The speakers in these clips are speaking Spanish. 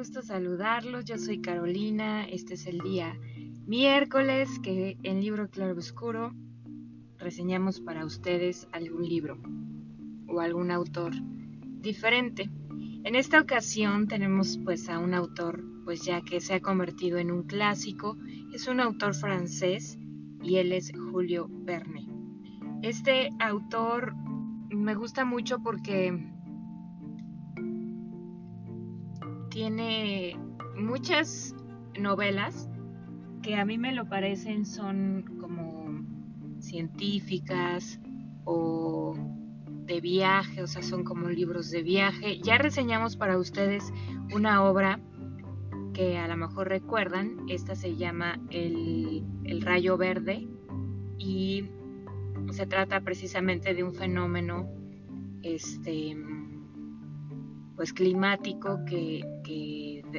gusto saludarlos. Yo soy Carolina. Este es el día miércoles que en Libro Claro Oscuro reseñamos para ustedes algún libro o algún autor diferente. En esta ocasión tenemos pues a un autor pues ya que se ha convertido en un clásico. Es un autor francés y él es Julio Verne. Este autor me gusta mucho porque tiene muchas novelas que a mí me lo parecen son como científicas o de viaje, o sea, son como libros de viaje. Ya reseñamos para ustedes una obra que a lo mejor recuerdan, esta se llama El, el Rayo Verde y se trata precisamente de un fenómeno este, pues climático que,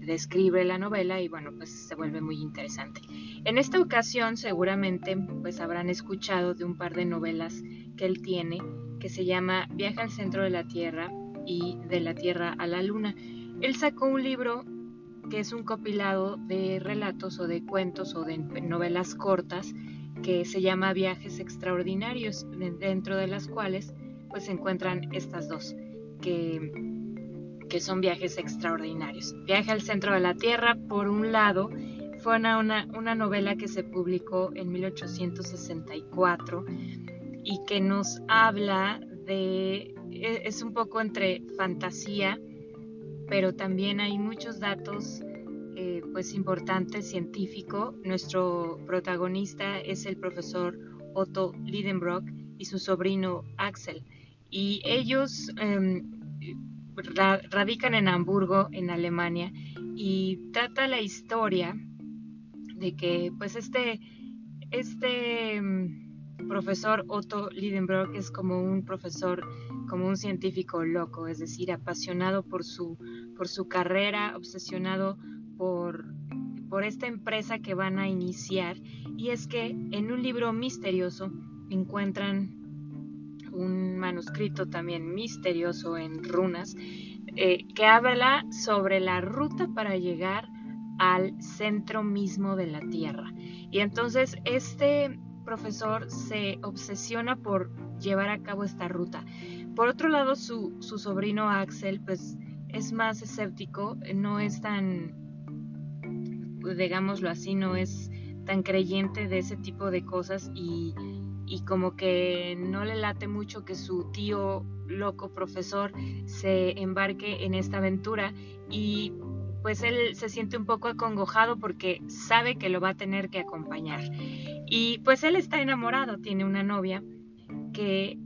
describe la novela y bueno pues se vuelve muy interesante. En esta ocasión seguramente pues habrán escuchado de un par de novelas que él tiene que se llama Viaja al centro de la Tierra y de la Tierra a la Luna. Él sacó un libro que es un compilado de relatos o de cuentos o de novelas cortas que se llama Viajes Extraordinarios, dentro de las cuales pues se encuentran estas dos, que que son viajes extraordinarios. Viaje al centro de la Tierra, por un lado, fue una, una, novela que se publicó en 1864 y que nos habla de, e, es un poco entre fantasía, pero también hay muchos datos eh, pues importantes científicos. Nuestro protagonista es el profesor Otto Lidenbrock y su sobrino Axel. Y ellos radican en Hamburgo, en Alemania, y trata la historia de que pues este, este mm, profesor Otto Lidenbrock es como un profesor, como un científico loco, es decir, apasionado por su, por su carrera, obsesionado por, por esta empresa que van a iniciar, y es que en un libro misterioso encuentran un manuscrito también misterioso en runas eh, que habla sobre la ruta para llegar al centro mismo de la Tierra. Y entonces este profesor se obsesiona por llevar a cabo esta ruta. Por otro lado, su, su sobrino Axel, pues es más escéptico, no es tan, digámoslo así, no es tan creyente de ese tipo de cosas y y como que no le late mucho que su tío loco profesor se embarque en esta aventura y pues él se siente un poco acongojado porque sabe que lo va a tener que acompañar. Y pues él está enamorado, tiene una novia que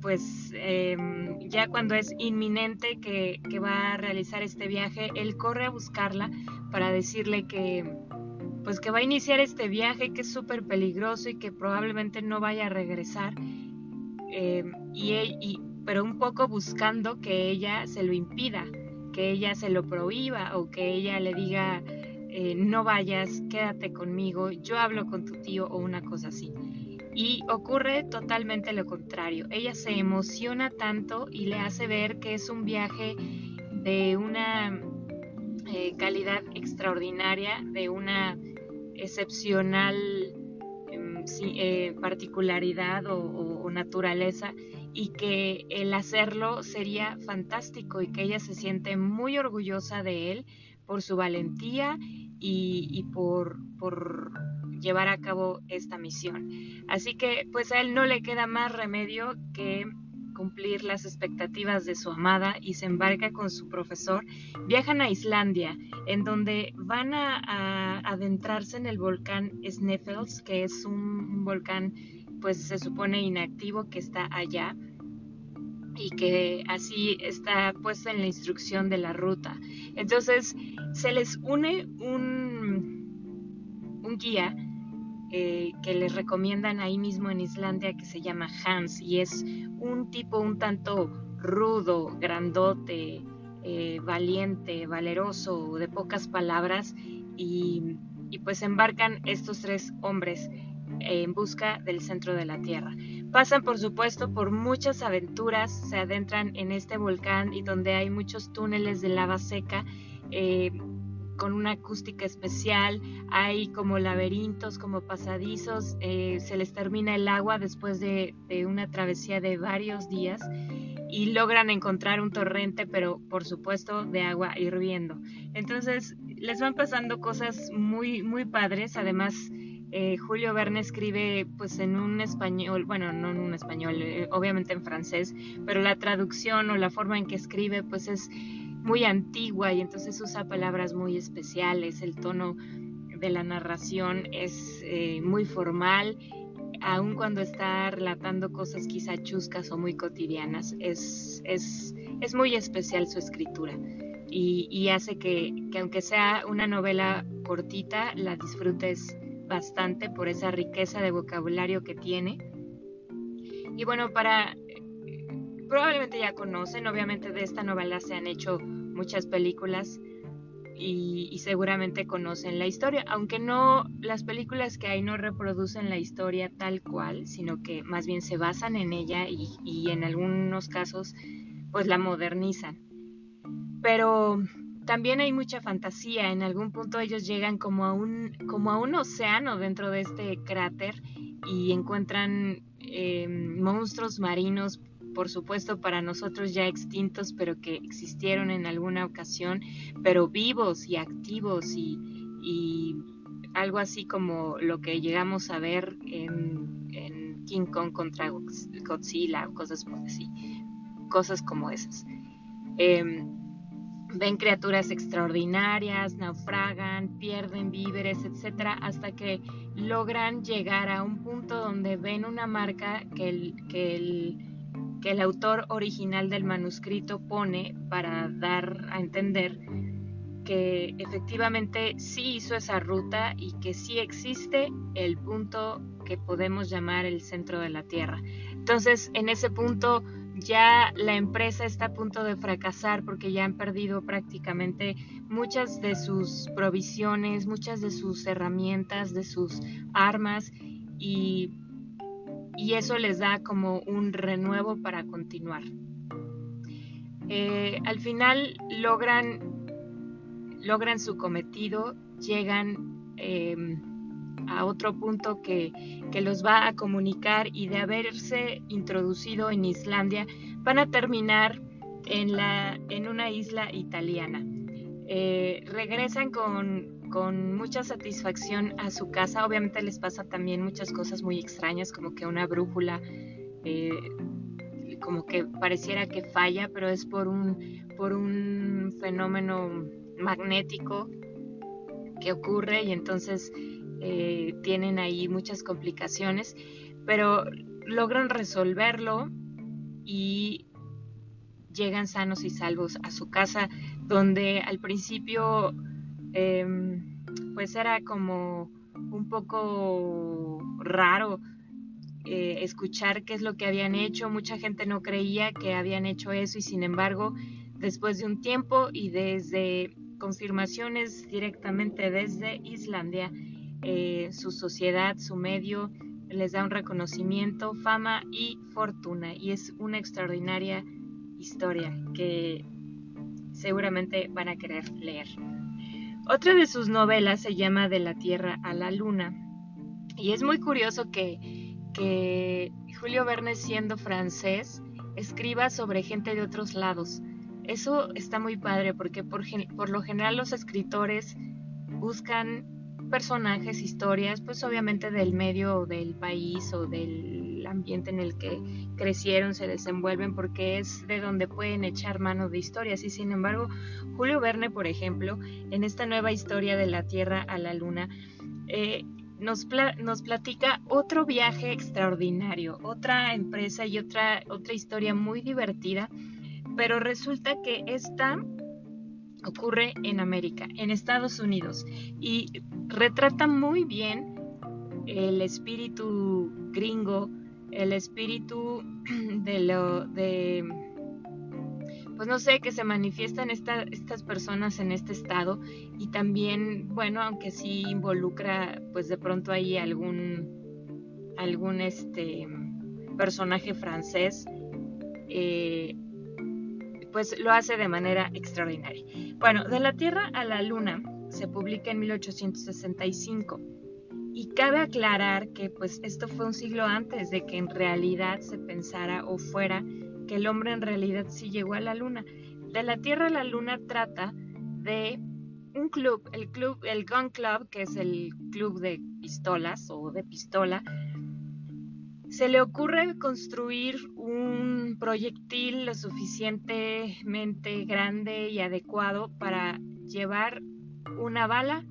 pues em, ya cuando es inminente que, que va a realizar este viaje, él corre a buscarla para decirle que pues que va a iniciar este viaje que es súper peligroso y que probablemente no vaya a regresar, em, y, pero un poco buscando que ella se lo impida, que ella se lo prohíba o que ella le diga, eh, no vayas, quédate conmigo, yo hablo con tu tío o una cosa así. Y ocurre totalmente lo contrario. Ella se emociona tanto y le hace ver que es un viaje de una eh, calidad extraordinaria, de una excepcional em, eh, particularidad o, naturaleza y que el hacerlo sería fantástico y que ella se siente muy orgullosa de él por su valentía y, por, por, llevar a cabo esta misión. Así que pues a él no le queda más remedio que cumplir las expectativas de su amada y se embarca con su profesor, viajan a Islandia, en donde van a, adentrarse en el volcán Sneffels, que es un, volcán pues se supone inactivo que está allá y que así está puesto en la instrucción de la ruta. Entonces se les une un, un guía eh, que les recomiendan ahí mismo en Islandia que se llama Hans y es un tipo un tanto rudo, grandote, eh, valiente, valeroso, de pocas palabras y, y pues embarcan estos tres hombres en busca del centro de la Tierra. Pasan por supuesto por muchas aventuras, se adentran en este volcán y donde hay muchos túneles de lava seca eh, con una acústica especial, hay como laberintos, como pasadizos, eh, se les termina el agua después de, una travesía de varios días y logran encontrar un torrente, pero por supuesto de agua hirviendo. Entonces les van pasando cosas muy, muy padres, además... Eh, Julio Verne escribe pues en un español, bueno, no en un español, eh, obviamente en francés, pero la traducción o la forma en que escribe pues es muy antigua y entonces usa palabras muy especiales, el tono de la narración es eh, muy formal, aun cuando está relatando cosas quizá chuscas o muy cotidianas, es, es, es muy especial su escritura. Y, hace que, que, aunque sea una novela cortita, la disfrutes bastante por esa riqueza de vocabulario que tiene. Y bueno, para probablemente ya conocen, obviamente de esta novela se han hecho muchas películas y, seguramente conocen la historia, aunque no las películas que hay no reproducen la historia tal cual, sino que más bien se basan en ella y, y en algunos casos pues la modernizan. Pero también hay mucha fantasía, en algún punto ellos llegan como a un, como a un océano dentro de este cráter y encuentran eh, monstruos marinos por supuesto para nosotros ya extintos, pero que existieron en alguna ocasión, pero vivos y activos y, algo así como lo que llegamos a ver en, King Kong contra Godzilla, cosas así, cosas como esas. Em, ven criaturas extraordinarias, naufragan, pierden víveres, etcétera, hasta que logran llegar a un punto donde ven una marca que el, que el que el autor original del manuscrito pone para dar a entender que efectivamente sí hizo esa ruta y que sí existe el punto que podemos llamar el centro de la Tierra. Entonces, en ese punto ya la empresa está a punto de fracasar porque ya han perdido prácticamente muchas de sus provisiones, muchas de sus herramientas, de sus armas y y eso les da como un renuevo para continuar. Eh, al final logran, logran su cometido, llegan em, a otro punto que, que, los va a comunicar y de haberse introducido en Islandia van a terminar en, la, en una isla italiana. Eh, regresan con, con mucha satisfacción a su casa. Obviamente les pasa también muchas cosas muy extrañas, como que una brújula, eh, como que pareciera que falla, pero es por un, por un fenómeno magnético que ocurre y entonces eh, tienen ahí muchas complicaciones, pero logran resolverlo y llegan sanos y salvos a su casa, donde al principio Em, pues era como un poco raro eh, escuchar qué es lo que habían hecho. Mucha gente no creía que habían hecho eso y sin embargo, después de un tiempo y desde confirmaciones directamente desde Islandia, eh, su sociedad, su medio, les da un reconocimiento, fama y fortuna. Y es una extraordinaria historia que seguramente van a querer leer. Otra de sus novelas se llama De la Tierra a la Luna. Y es muy curioso que, que Julio Verne, siendo francés, escriba sobre gente de otros lados. Eso está muy padre porque por, por lo general los escritores buscan personajes, historias, pues obviamente del medio o del país o del ambiente en el que crecieron, se desenvuelven, porque es de donde pueden echar mano de historias. Y sin embargo, Julio Verne, por ejemplo, en esta nueva historia de la Tierra a la Luna, eh, nos, nos, platica otro viaje extraordinario, otra empresa y otra, otra historia muy divertida, pero resulta que esta ocurre en América, en Estados Unidos, y retrata muy bien el espíritu gringo, el espíritu de lo de pues no sé, que se manifiestan estas personas en este estado y también, bueno, aunque sí involucra pues de pronto ahí algún algún este personaje francés, eh, pues lo hace de manera extraordinaria. Bueno, de la Tierra a la Luna se publica en 1865 y cabe aclarar que pues esto fue un siglo antes de que en realidad se pensara o fuera que el hombre en realidad sí llegó a la Luna. De la Tierra a la Luna trata de un club, el club, el Gun Club, que es el club de pistolas o de pistola, se le ocurre construir un proyectil lo suficientemente grande y adecuado para llevar una bala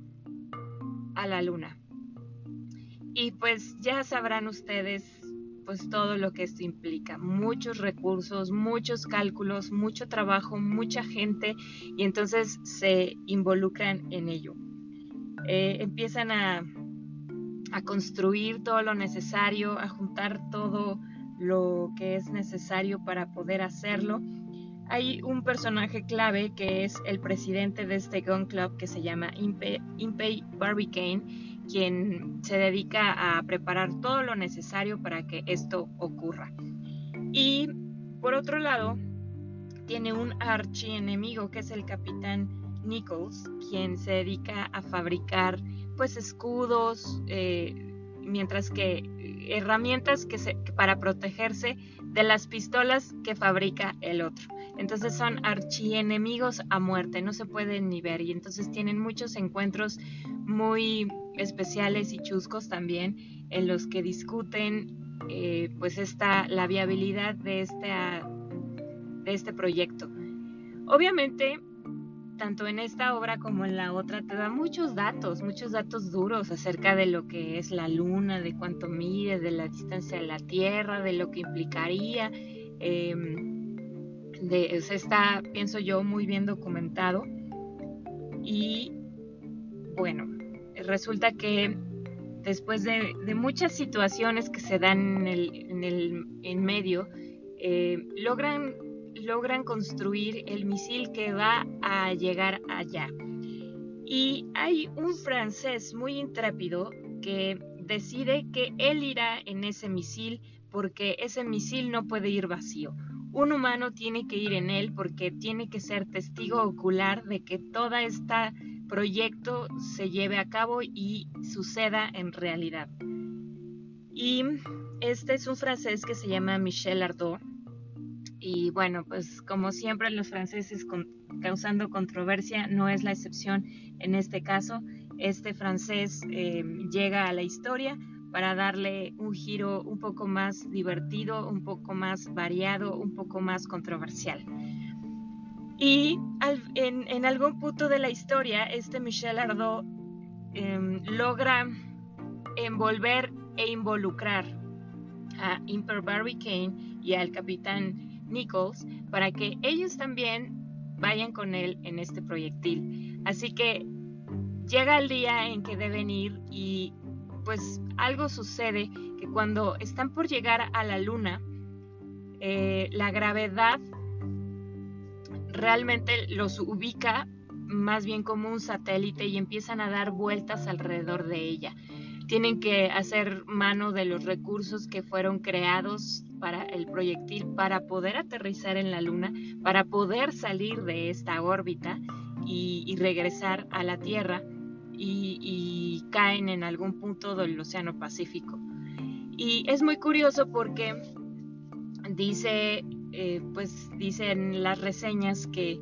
a la luna. Y pues ya sabrán ustedes pues todo lo que esto implica, muchos recursos, muchos cálculos, mucho trabajo, mucha gente y entonces se involucran en ello. Eh, empiezan a a construir todo lo necesario, a juntar todo lo que es necesario para poder hacerlo. Hay un personaje clave que es el presidente de este gun club que se llama Impey Barbicane, quien se dedica a preparar todo lo necesario para que esto ocurra. Y por otro lado, tiene un archienemigo que es el capitán Nichols, quien se dedica a fabricar pues escudos, eh, mientras que herramientas que para protegerse de las pistolas que fabrica el otro. Entonces son archienemigos a muerte, no se pueden ni ver y entonces tienen muchos encuentros muy especiales y chuscos también en los que discuten eh, pues esta, la viabilidad de este, de este proyecto. Obviamente tanto en esta obra como en la otra, te da muchos datos, muchos datos duros acerca de lo que es la luna, de cuánto mide, de la distancia de la Tierra, de lo que implicaría. Em, de, está, pienso yo, muy bien documentado. Y bueno, resulta que después de, muchas situaciones que se dan en, el, en, medio, eh, logran logran construir el misil que va a llegar allá. Y hay un francés muy intrépido que decide que él irá en ese misil porque ese misil no puede ir vacío. Un humano tiene que ir en él porque tiene que ser testigo ocular de que todo este proyecto se lleve a cabo y suceda en realidad. Y este es un francés que se llama Michel Arnaud y bueno, pues como siempre los franceses causando controversia no es la excepción en este caso. Este francés em, llega a la historia para darle un giro un poco más divertido, un poco más variado, un poco más controversial. Y en, algún punto de la historia, este Michel Arnaud em, logra envolver e involucrar a Imper Kane y al capitán Nichols para que ellos también vayan con él en este proyectil. Así que llega el día en que deben ir y pues algo sucede que cuando están por llegar a la luna, eh, la gravedad realmente los ubica más bien como un satélite y empiezan a dar vueltas alrededor de ella tienen que hacer mano de los recursos que fueron creados para el proyectil para poder aterrizar en la Luna, para poder salir de esta órbita y, regresar a la Tierra y, caen en algún punto del Océano Pacífico. Y es muy curioso porque dice, eh, pues dicen las reseñas que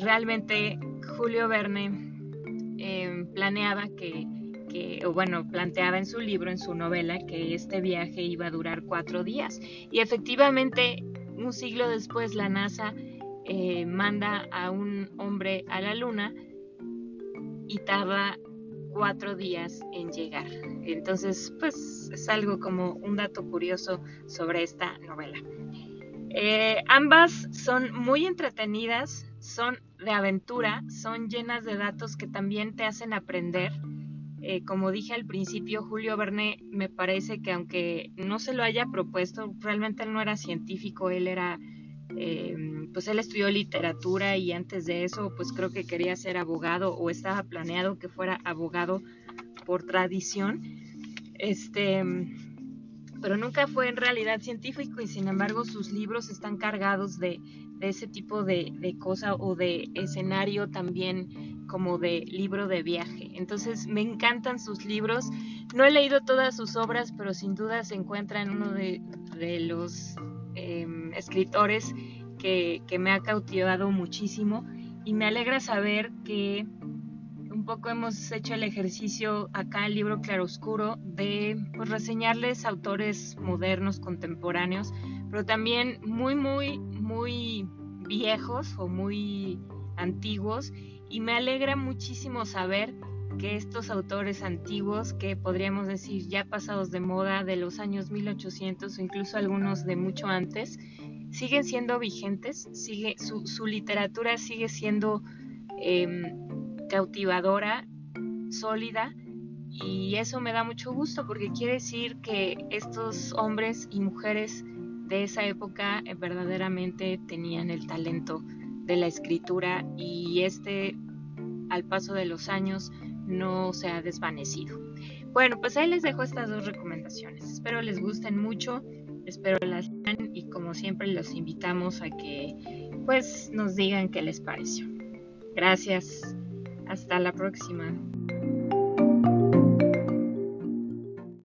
realmente Julio Verne eh, planeaba que o bueno, planteaba en su libro, en su novela, que este viaje iba a durar cuatro días. Y efectivamente, un siglo después, la NASA eh, manda a un hombre a la Luna y tarda cuatro días en llegar. Entonces, pues es algo como un dato curioso sobre esta novela. Eh, ambas son muy entretenidas, son de aventura, son llenas de datos que también te hacen aprender eh, como dije al principio, Julio Verne me parece que aunque no se lo haya propuesto, realmente él no era científico, él era, eh, pues él estudió literatura y antes de eso, pues creo que quería ser abogado o estaba planeado que fuera abogado por tradición. Este, pero nunca fue en realidad científico y sin embargo sus libros están cargados de, ese tipo de, de, cosa o de escenario también como de libro de viaje. Entonces me encantan sus libros. No he leído todas sus obras, pero sin duda se encuentra en uno de, los em, escritores que, me ha cautivado muchísimo y me alegra saber que un poco hemos hecho el ejercicio acá el libro Claroscuro de pues, reseñarles autores modernos, contemporáneos, pero también muy, muy, muy viejos o muy antiguos. Y me alegra muchísimo saber que estos autores antiguos, que podríamos decir ya pasados de moda de los años 1800 o incluso algunos de mucho antes, siguen siendo vigentes, sigue, su, su literatura sigue siendo eh, cautivadora, sólida, y eso me da mucho gusto porque quiere decir que estos hombres y mujeres de esa época eh, verdaderamente tenían el talento de la escritura y este al paso de los años no se ha desvanecido. Bueno, pues ahí les dejo estas dos recomendaciones. Espero les gusten mucho, espero las y como siempre los invitamos a que pues nos digan qué les pareció. Gracias. Hasta la próxima.